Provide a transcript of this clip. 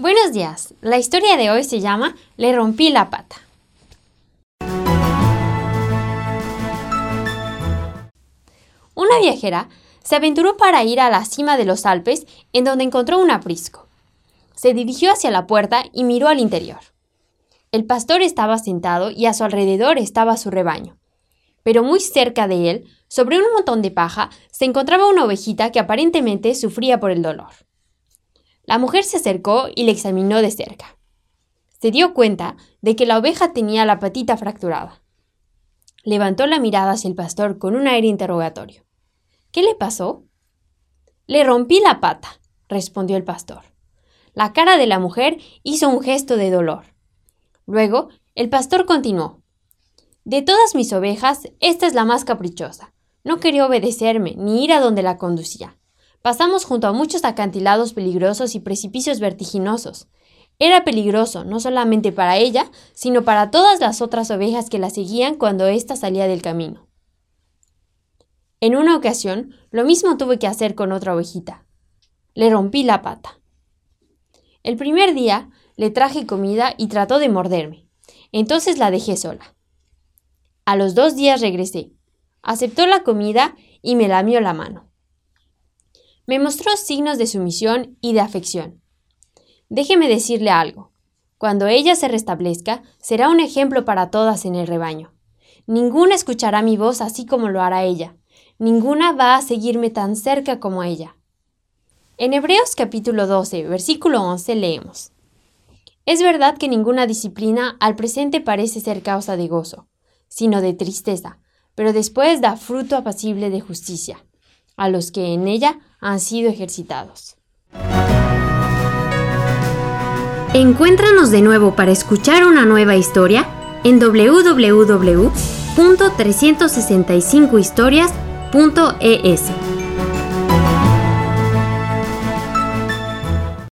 Buenos días. La historia de hoy se llama Le rompí la pata. Una viajera se aventuró para ir a la cima de los Alpes en donde encontró un aprisco. Se dirigió hacia la puerta y miró al interior. El pastor estaba sentado y a su alrededor estaba su rebaño. Pero muy cerca de él, sobre un montón de paja, se encontraba una ovejita que aparentemente sufría por el dolor. La mujer se acercó y le examinó de cerca. Se dio cuenta de que la oveja tenía la patita fracturada. Levantó la mirada hacia el pastor con un aire interrogatorio. ¿Qué le pasó? Le rompí la pata, respondió el pastor. La cara de la mujer hizo un gesto de dolor. Luego, el pastor continuó. De todas mis ovejas, esta es la más caprichosa. No quería obedecerme ni ir a donde la conducía. Pasamos junto a muchos acantilados peligrosos y precipicios vertiginosos. Era peligroso no solamente para ella, sino para todas las otras ovejas que la seguían cuando ésta salía del camino. En una ocasión, lo mismo tuve que hacer con otra ovejita. Le rompí la pata. El primer día le traje comida y trató de morderme. Entonces la dejé sola. A los dos días regresé. Aceptó la comida y me lamió la mano me mostró signos de sumisión y de afección. Déjeme decirle algo. Cuando ella se restablezca, será un ejemplo para todas en el rebaño. Ninguna escuchará mi voz así como lo hará ella. Ninguna va a seguirme tan cerca como ella. En Hebreos capítulo 12, versículo 11 leemos. Es verdad que ninguna disciplina al presente parece ser causa de gozo, sino de tristeza, pero después da fruto apacible de justicia a los que en ella han sido ejercitados. Encuéntranos de nuevo para escuchar una nueva historia en www.365historias.es.